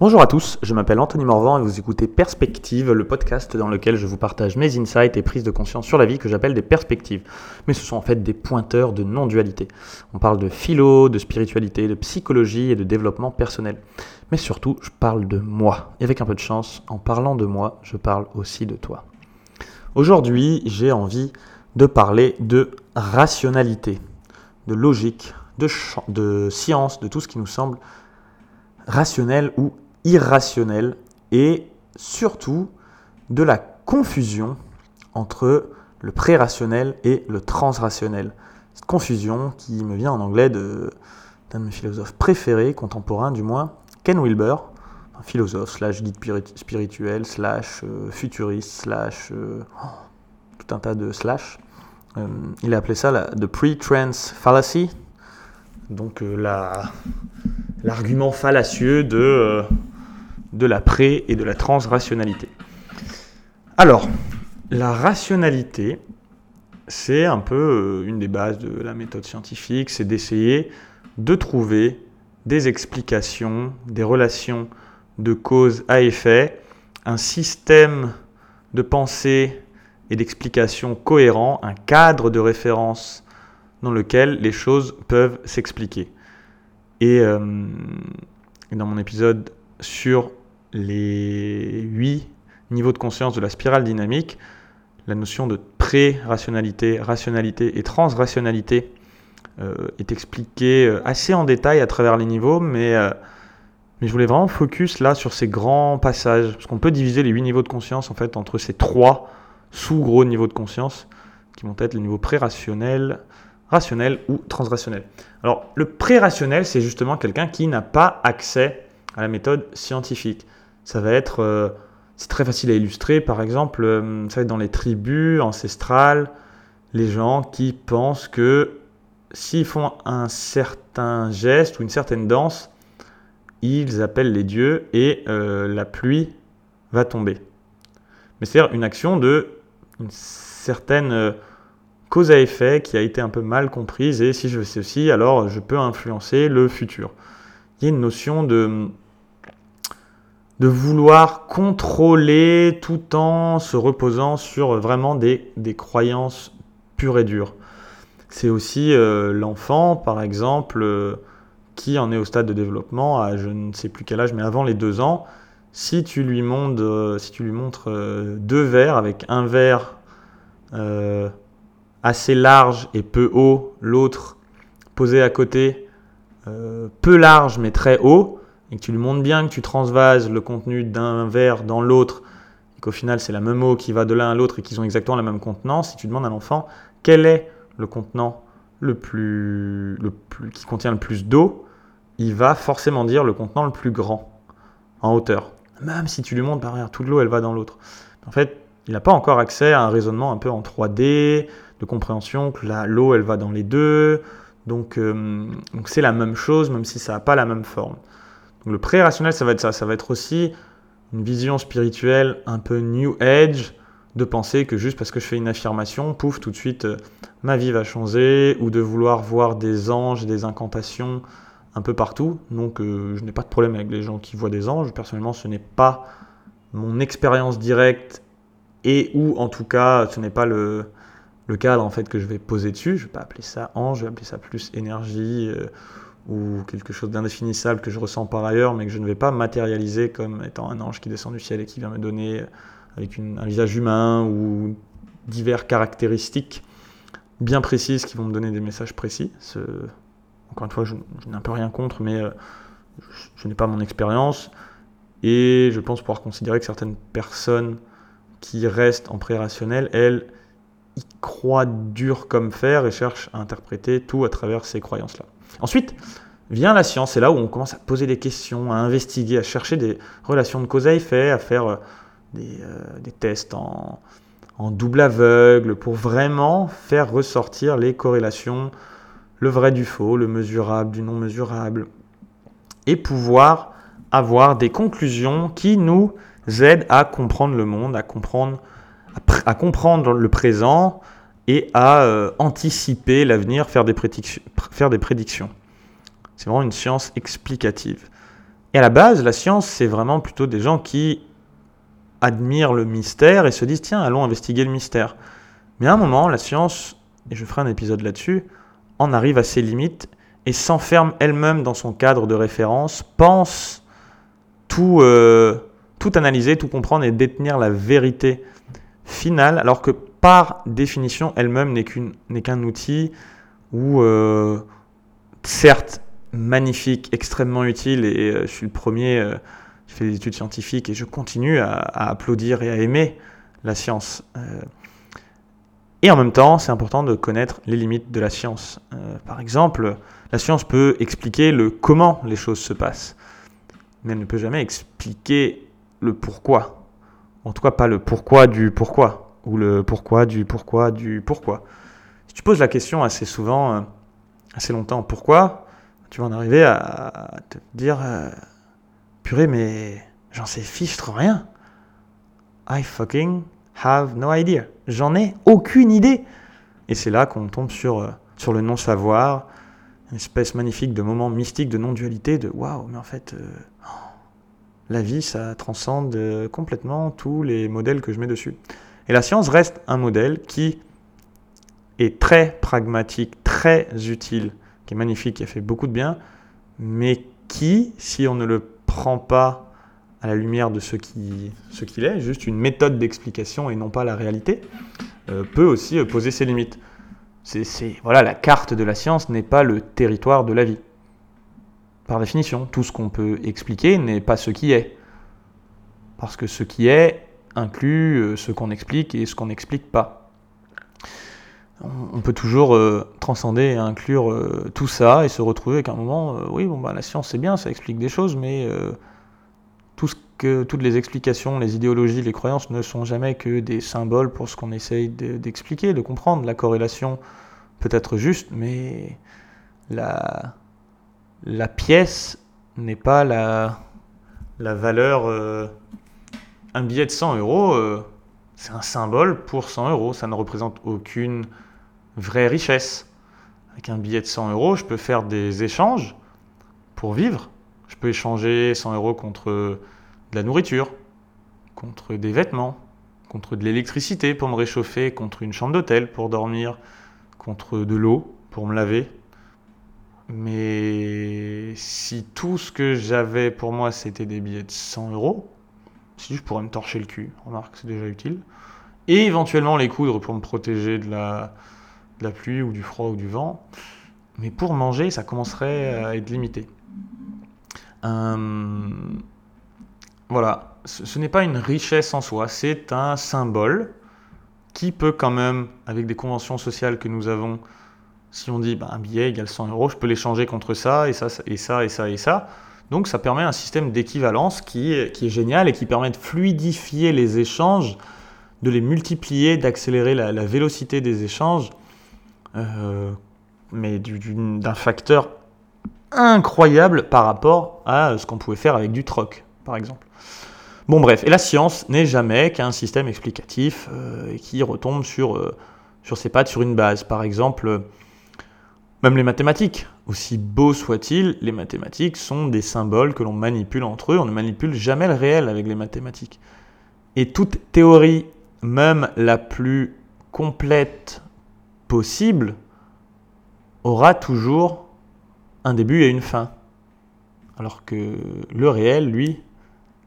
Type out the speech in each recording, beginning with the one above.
Bonjour à tous, je m'appelle Anthony Morvan et vous écoutez Perspective, le podcast dans lequel je vous partage mes insights et prises de conscience sur la vie que j'appelle des perspectives. Mais ce sont en fait des pointeurs de non-dualité. On parle de philo, de spiritualité, de psychologie et de développement personnel. Mais surtout, je parle de moi. Et avec un peu de chance, en parlant de moi, je parle aussi de toi. Aujourd'hui, j'ai envie de parler de rationalité, de logique, de, de science, de tout ce qui nous semble rationnel ou irrationnel et surtout de la confusion entre le pré-rationnel et le transrationnel. Cette confusion qui me vient en anglais d'un de, mes philosophes préférés, contemporains du moins, Ken Wilber, un philosophe slash guide spirituel, slash euh, futuriste, slash euh, oh, tout un tas de slash. Euh, il a appelé ça la, pre-trans fallacy, donc l'argument fallacieux de de la pré- et de la transrationalité. Alors, la rationalité, c'est un peu euh, une des bases de la méthode scientifique, c'est d'essayer de trouver des explications, des relations de cause à effet, un système de pensée et d'explication cohérent, un cadre de référence dans lequel les choses peuvent s'expliquer. Et euh, dans mon épisode sur les huit niveaux de conscience de la spirale dynamique, la notion de pré-rationalité, rationalité et transrationalité euh, est expliquée euh, assez en détail à travers les niveaux, mais, euh, mais je voulais vraiment focus là sur ces grands passages, parce qu'on peut diviser les huit niveaux de conscience en fait entre ces trois sous-gros niveaux de conscience, qui vont être les niveaux pré-rationnel, rationnel ou transrationnel. Alors le pré-rationnel, c'est justement quelqu'un qui n'a pas accès à la méthode scientifique. Ça va être, euh, c'est très facile à illustrer, par exemple, euh, ça va être dans les tribus ancestrales, les gens qui pensent que s'ils font un certain geste ou une certaine danse, ils appellent les dieux et euh, la pluie va tomber. Mais c'est une action de une certaine cause à effet qui a été un peu mal comprise et si je fais ceci, alors je peux influencer le futur. Il y a une notion de de vouloir contrôler tout en se reposant sur vraiment des, croyances pures et dures. C'est aussi euh, l'enfant, par exemple, euh, qui en est au stade de développement, à je ne sais plus quel âge, mais avant les deux ans, si tu lui euh, si tu lui montres deux verres avec un verre assez large et peu haut, l'autre posé à côté, peu large mais très haut, et que tu lui montres bien que tu transvases le contenu d'un verre dans l'autre, et qu'au final c'est la même eau qui va de l'un à l'autre et qu'ils ont exactement la même contenance, si tu demandes à l'enfant quel est le contenant le plus, le plus, qui contient le plus d'eau, il va forcément dire le contenant le plus grand en hauteur. Même si tu lui montres par toute l'eau elle va dans l'autre. En fait, il n'a pas encore accès à un raisonnement un peu en 3D, de compréhension que l'eau elle va dans les deux. Euh, donc c'est la même chose, même si ça n'a pas la même forme le pré-rationnel, ça va être ça. Ça va être aussi une vision spirituelle un peu new age de penser que juste parce que je fais une affirmation, pouf, tout de suite, euh, ma vie va changer, ou de vouloir voir des anges, des incantations un peu partout. Donc euh, je n'ai pas de problème avec les gens qui voient des anges. Personnellement, ce n'est pas mon expérience directe et ou en tout cas, ce n'est pas le, cadre en fait que je vais poser dessus. Je vais pas appeler ça ange, je vais appeler ça plus énergie. Euh, ou quelque chose d'indéfinissable que je ressens par ailleurs, mais que je ne vais pas matérialiser comme étant un ange qui descend du ciel et qui vient me donner avec un visage humain ou divers caractéristiques bien précises qui vont me donner des messages précis. encore une fois, je, n'ai un peu rien contre, mais euh, je, n'ai pas mon expérience. Et je pense pouvoir considérer que certaines personnes qui restent en pré-rationnel, elles, y croient dur comme fer et cherchent à interpréter tout à travers ces croyances-là. Ensuite, vient la science, c'est là où on commence à poser des questions, à investiguer, à chercher des relations de cause à effet, à faire euh, euh, des, tests en, double aveugle pour vraiment faire ressortir les corrélations, le vrai du faux, le mesurable du non mesurable, et pouvoir avoir des conclusions qui nous aident à comprendre le monde, à comprendre, à, comprendre le présent et à euh, anticiper l'avenir, faire, des prédictions. C'est vraiment une science explicative. Et à la base, la science, c'est vraiment plutôt des gens qui admirent le mystère et se disent tiens, allons investiguer le mystère. Mais à un moment, la science, et je ferai un épisode là-dessus, en arrive à ses limites et s'enferme elle-même dans son cadre de référence, pense tout, euh, tout analyser, tout comprendre et détenir la vérité finale, alors que par définition, elle-même n'est qu'un outil ou euh, certes magnifique, extrêmement utile, et euh, je suis le premier, euh, je fais des études scientifiques et je continue à, applaudir et à aimer la science. Euh. et en même temps, c'est important de connaître les limites de la science. par exemple, la science peut expliquer le comment les choses se passent, mais elle ne peut jamais expliquer le pourquoi. En tout cas, pas le pourquoi du pourquoi, ou le pourquoi du pourquoi du pourquoi. Si tu poses la question assez souvent, assez longtemps, pourquoi tu vas en arriver à te dire euh, purée, mais j'en sais fichtre rien. I fucking have no idea. J'en ai aucune idée. Et c'est là qu'on tombe sur, euh, sur le non-savoir, une espèce magnifique de moment mystique de non-dualité, de waouh, mais en fait, euh, la vie, ça transcende complètement tous les modèles que je mets dessus. Et la science reste un modèle qui est très pragmatique, très utile qui est magnifique, qui a fait beaucoup de bien, mais qui, si on ne le prend pas à la lumière de ce qu'il ce qu'il est, juste une méthode d'explication et non pas la réalité, euh, peut aussi euh, poser ses limites. C'est, voilà, la carte de la science n'est pas le territoire de la vie. Par définition, tout ce qu'on peut expliquer n'est pas ce qui est. Parce que ce qui est inclut euh, ce qu'on explique et ce qu'on n'explique pas on peut toujours euh, transcender et inclure euh, tout ça et se retrouver qu'à un moment, oui, bon, bah, la science c'est bien, ça explique des choses, mais tout ce que, toutes les explications, les idéologies, les croyances ne sont jamais que des symboles pour ce qu'on essaye d'expliquer, de, comprendre. La corrélation peut être juste, mais la, la pièce n'est pas la, la valeur. Un billet de 100 euros, c'est un symbole pour 100 euros, ça ne représente aucune vraie richesse. Avec un billet de 100 euros, je peux faire des échanges pour vivre. Je peux échanger 100 euros contre de la nourriture, contre des vêtements, contre de l'électricité pour me réchauffer, contre une chambre d'hôtel pour dormir, contre de l'eau pour me laver. Mais si tout ce que j'avais pour moi c'était des billets de 100 euros, si je pourrais me torcher le cul, remarque, c'est déjà utile. Et éventuellement les coudre pour me protéger de la, de la pluie ou du froid ou du vent. Mais pour manger, ça commencerait à être limité. Euh, voilà, ce, n'est pas une richesse en soi, c'est un symbole qui peut quand même, avec des conventions sociales que nous avons, si on dit bah, un billet égale 100 euros, je peux l'échanger contre ça et ça et ça et ça et ça. Donc ça permet un système d'équivalence qui, est génial et qui permet de fluidifier les échanges, de les multiplier, d'accélérer la, vélocité des échanges euh, mais d'un facteur incroyable par rapport à ce qu'on pouvait faire avec du troc, par exemple. Bon bref, et la science n'est jamais qu'un système explicatif euh, qui retombe euh, sur ses pattes, sur une base. Par exemple, même les mathématiques, aussi beaux soient-ils, les mathématiques sont des symboles que l'on manipule entre eux, on ne manipule jamais le réel avec les mathématiques. Et toute théorie, même la plus complète possible aura toujours un début et une fin. Alors que le réel, lui,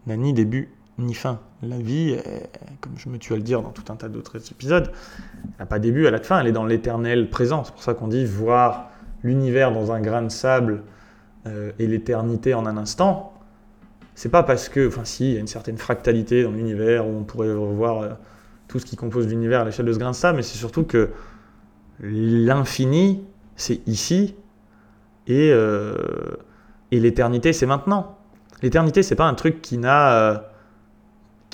n'a ni début ni fin. La vie, comme je me tue à le dire dans tout un tas d'autres épisodes, n'a pas début, elle a de fin, elle est dans l'éternel présent. C'est pour ça qu'on dit voir l'univers dans un grain de sable euh, et l'éternité en un instant. C'est pas parce que, enfin si, il y a une certaine fractalité dans l'univers où on pourrait revoir euh, tout ce qui compose l'univers à l'échelle de ce grain de sable, mais c'est surtout que L'infini, c'est ici, et, euh, et l'éternité, c'est maintenant. L'éternité, c'est pas un truc qui n'a.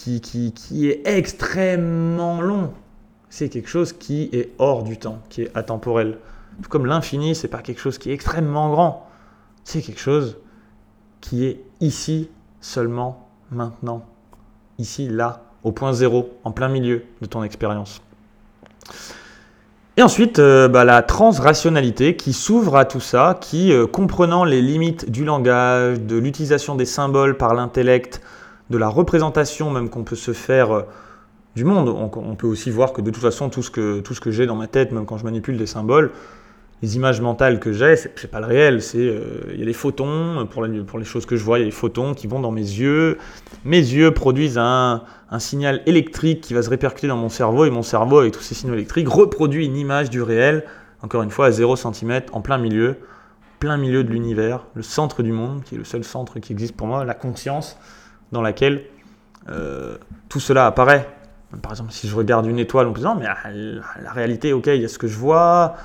Qui, est extrêmement long. C'est quelque chose qui est hors du temps, qui est atemporel. Comme l'infini, c'est pas quelque chose qui est extrêmement grand. C'est quelque chose qui est ici, seulement, maintenant. Ici, là, au point zéro, en plein milieu de ton expérience. Et ensuite, euh, bah, la transrationalité qui s'ouvre à tout ça, qui, euh, comprenant les limites du langage, de l'utilisation des symboles par l'intellect, de la représentation même qu'on peut se faire euh, du monde, on, peut aussi voir que de toute façon, tout ce que, que j'ai dans ma tête, même quand je manipule des symboles, les images mentales que j'ai, c'est pas le réel, c'est il y a les photons pour, pour les choses que je vois, il y a les photons qui vont dans mes yeux. Mes yeux produisent un, un signal électrique qui va se répercuter dans mon cerveau et mon cerveau, avec tous ces signaux électriques, reproduit une image du réel, encore une fois à 0 cm, en plein milieu, plein milieu de l'univers, le centre du monde, qui est le seul centre qui existe pour moi, la conscience dans laquelle euh, tout cela apparaît. Par exemple, si je regarde une étoile en me disant, mais la, réalité, ok, il y a ce que je vois,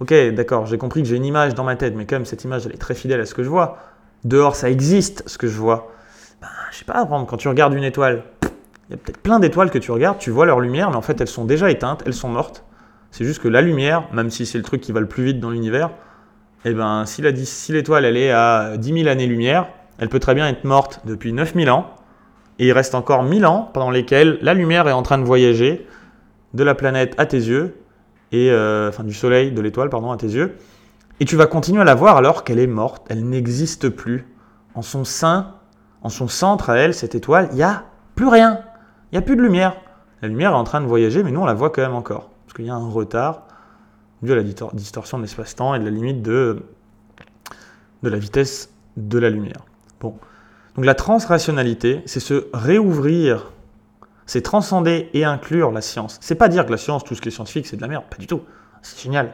ok, d'accord, j'ai compris que j'ai une image dans ma tête, mais quand même, cette image, elle est très fidèle à ce que je vois. Dehors, ça existe, ce que je vois. Ben, je sais pas, quand tu regardes une étoile, il y a peut-être plein d'étoiles que tu regardes, tu vois leur lumière, mais en fait elles sont déjà éteintes, elles sont mortes. C'est juste que la lumière, même si c'est le truc qui va le plus vite dans l'univers, eh ben, si l'étoile elle est à 10 000 années-lumière, elle peut très bien être morte depuis 9000 ans, et il reste encore 1000 ans pendant lesquels la lumière est en train de voyager de la planète à tes yeux, et euh, enfin du soleil, de l'étoile, pardon, à tes yeux, et tu vas continuer à la voir alors qu'elle est morte, elle n'existe plus. En son sein, en son centre à elle, cette étoile, il y a plus rien. Il n'y a plus de lumière. La lumière est en train de voyager, mais nous, on la voit quand même encore. Parce qu'il y a un retard dû à la distorsion de l'espace-temps et de la limite de, de la vitesse de la lumière. Bon. Donc la transrationalité, c'est se réouvrir, c'est transcender et inclure la science. C'est pas dire que la science, tout ce qui est scientifique, c'est de la merde, pas du tout. C'est génial.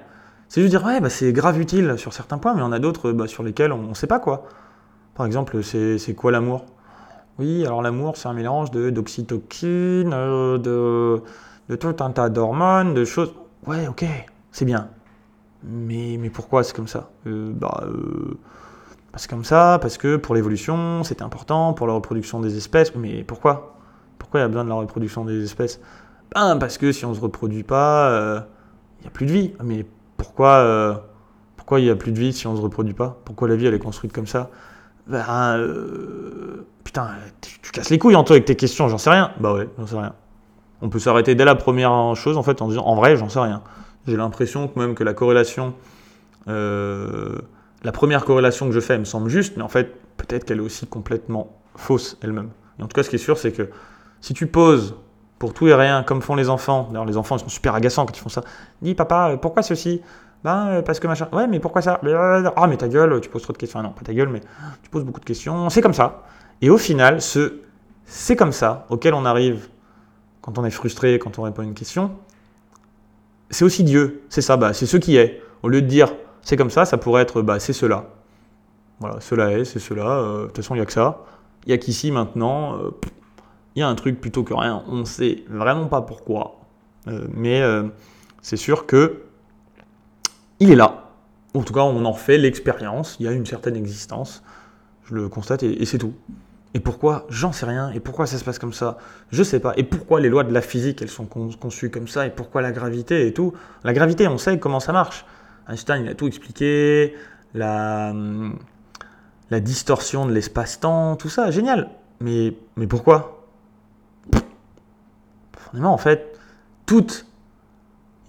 C'est juste dire, ouais, bah, c'est grave utile sur certains points, mais on a d'autres bah, sur lesquels on ne sait pas quoi. Par exemple, c'est quoi l'amour? Oui, alors l'amour, c'est un mélange de d'oxytocine, euh, de, de tout un tas d'hormones, de choses. Ouais, ok, c'est bien. Mais, mais pourquoi c'est comme ça? Euh, bah, euh, C'est comme ça, parce que pour l'évolution, c'est important, pour la reproduction des espèces. Mais pourquoi? Pourquoi il y a besoin de la reproduction des espèces? Ben, parce que si on ne se reproduit pas, il n'y a plus de vie. Mais pourquoi pourquoi il n'y a plus de vie si on ne se reproduit pas? Pourquoi la vie, elle est construite comme ça? Ben, Putain, tu, casses les couilles en toi avec tes questions, j'en sais rien. Bah ouais, j'en sais rien. On peut s'arrêter dès la première chose en fait en disant en vrai, j'en sais rien. J'ai l'impression que même que la corrélation, euh, la première corrélation que je fais me semble juste, mais en fait, peut-être qu'elle est aussi complètement fausse elle-même. Et en tout cas, ce qui est sûr, c'est que si tu poses pour tout et rien, comme font les enfants, d'ailleurs les enfants sont super agaçants quand ils font ça, dis papa, pourquoi ceci? Ben, parce que machin. Ouais, mais pourquoi ça? Ah, mais ta gueule, tu poses trop de questions. non, pas ta gueule, mais tu poses beaucoup de questions. C'est comme ça. Et au final, ce c'est comme ça auquel on arrive quand on est frustré, quand on répond à une question, c'est aussi Dieu. C'est ça, bah, c'est ce qui est. Au lieu de dire c'est comme ça, ça pourrait être bah, c'est cela. Voilà, cela est, c'est cela. Euh, de toute façon, il n'y a que ça. Il n'y a qu'ici maintenant. Euh, il y a un truc plutôt que rien. On ne sait vraiment pas pourquoi. Euh, mais c'est sûr que il est là. En tout cas, on en fait l'expérience. Il y a une certaine existence. Je le constate et c'est tout. Et pourquoi? J'en sais rien. Et pourquoi ça se passe comme ça? Je sais pas. Et pourquoi les lois de la physique, elles sont conçues comme ça? Et pourquoi la gravité et tout? La gravité, on sait comment ça marche. Einstein, il a tout expliqué. La, distorsion de l'espace-temps, tout ça, génial. Mais, pourquoi? Forcément, en fait, toute.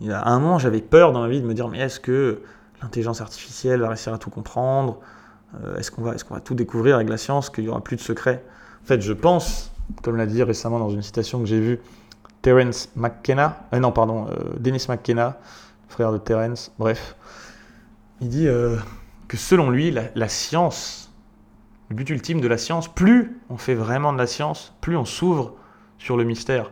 À un moment, j'avais peur dans ma vie de me dire mais est-ce que l'intelligence artificielle va réussir à tout comprendre? Euh, est-ce qu'on va, tout découvrir avec la science, qu'il n'y aura plus de secrets? En fait, je pense, comme l'a dit récemment dans une citation que j'ai vue, Terence McKenna, euh, non, pardon, euh, Dennis McKenna, frère de Terence, bref, il dit que selon lui, la, science, le but ultime de la science, plus on fait vraiment de la science, plus on s'ouvre sur le mystère.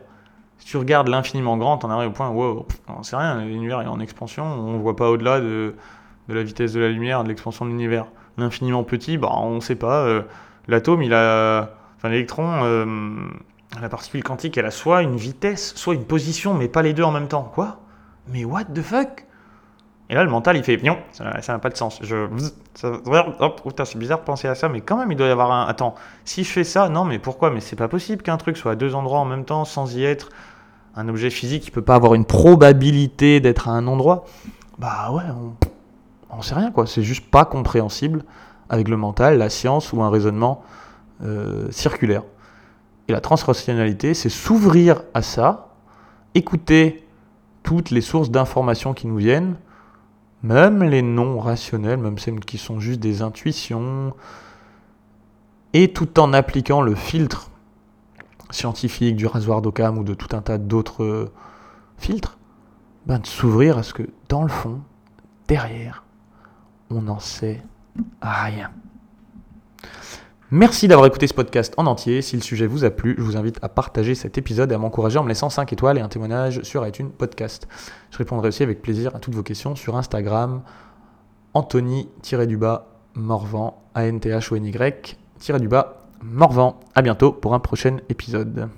Si tu regardes l'infiniment grand, on arrives au point, wow, on sait rien, l'univers est en expansion, on ne voit pas au-delà de, de la vitesse de la lumière, de l'expansion de l'univers l'infiniment petit, bah, on ne sait pas. Euh, l'atome, il a. Enfin, l'électron, euh, la particule quantique, elle a soit une vitesse, soit une position, mais pas les deux en même temps. Quoi? Mais what the fuck? Et là, le mental, il fait non, ça n'a pas de sens. Je. hop, c'est bizarre de penser à ça, mais quand même, il doit y avoir un. Attends, si je fais ça, non, mais pourquoi? Mais c'est pas possible qu'un truc soit à deux endroits en même temps sans y être. Un objet physique, il peut pas avoir une probabilité d'être à un endroit. Bah ouais, on on sait rien quoi, c'est juste pas compréhensible avec le mental, la science ou un raisonnement euh, circulaire. Et la transrationnalité, c'est s'ouvrir à ça, écouter toutes les sources d'informations qui nous viennent, même les non rationnels, même celles qui sont juste des intuitions, et tout en appliquant le filtre scientifique du rasoir d'Occam ou de tout un tas d'autres euh, filtres, ben de s'ouvrir à ce que dans le fond, derrière, on n'en sait rien. Merci d'avoir écouté ce podcast en entier. Si le sujet vous a plu, je vous invite à partager cet épisode et à m'encourager en me laissant 5 étoiles et un témoignage sur iTunes Podcast. Je répondrai aussi avec plaisir à toutes vos questions sur Instagram, Anthony-du-bas Morvan, A-N-T-H-O-N-Y, du bas Morvan. À bientôt pour un prochain épisode.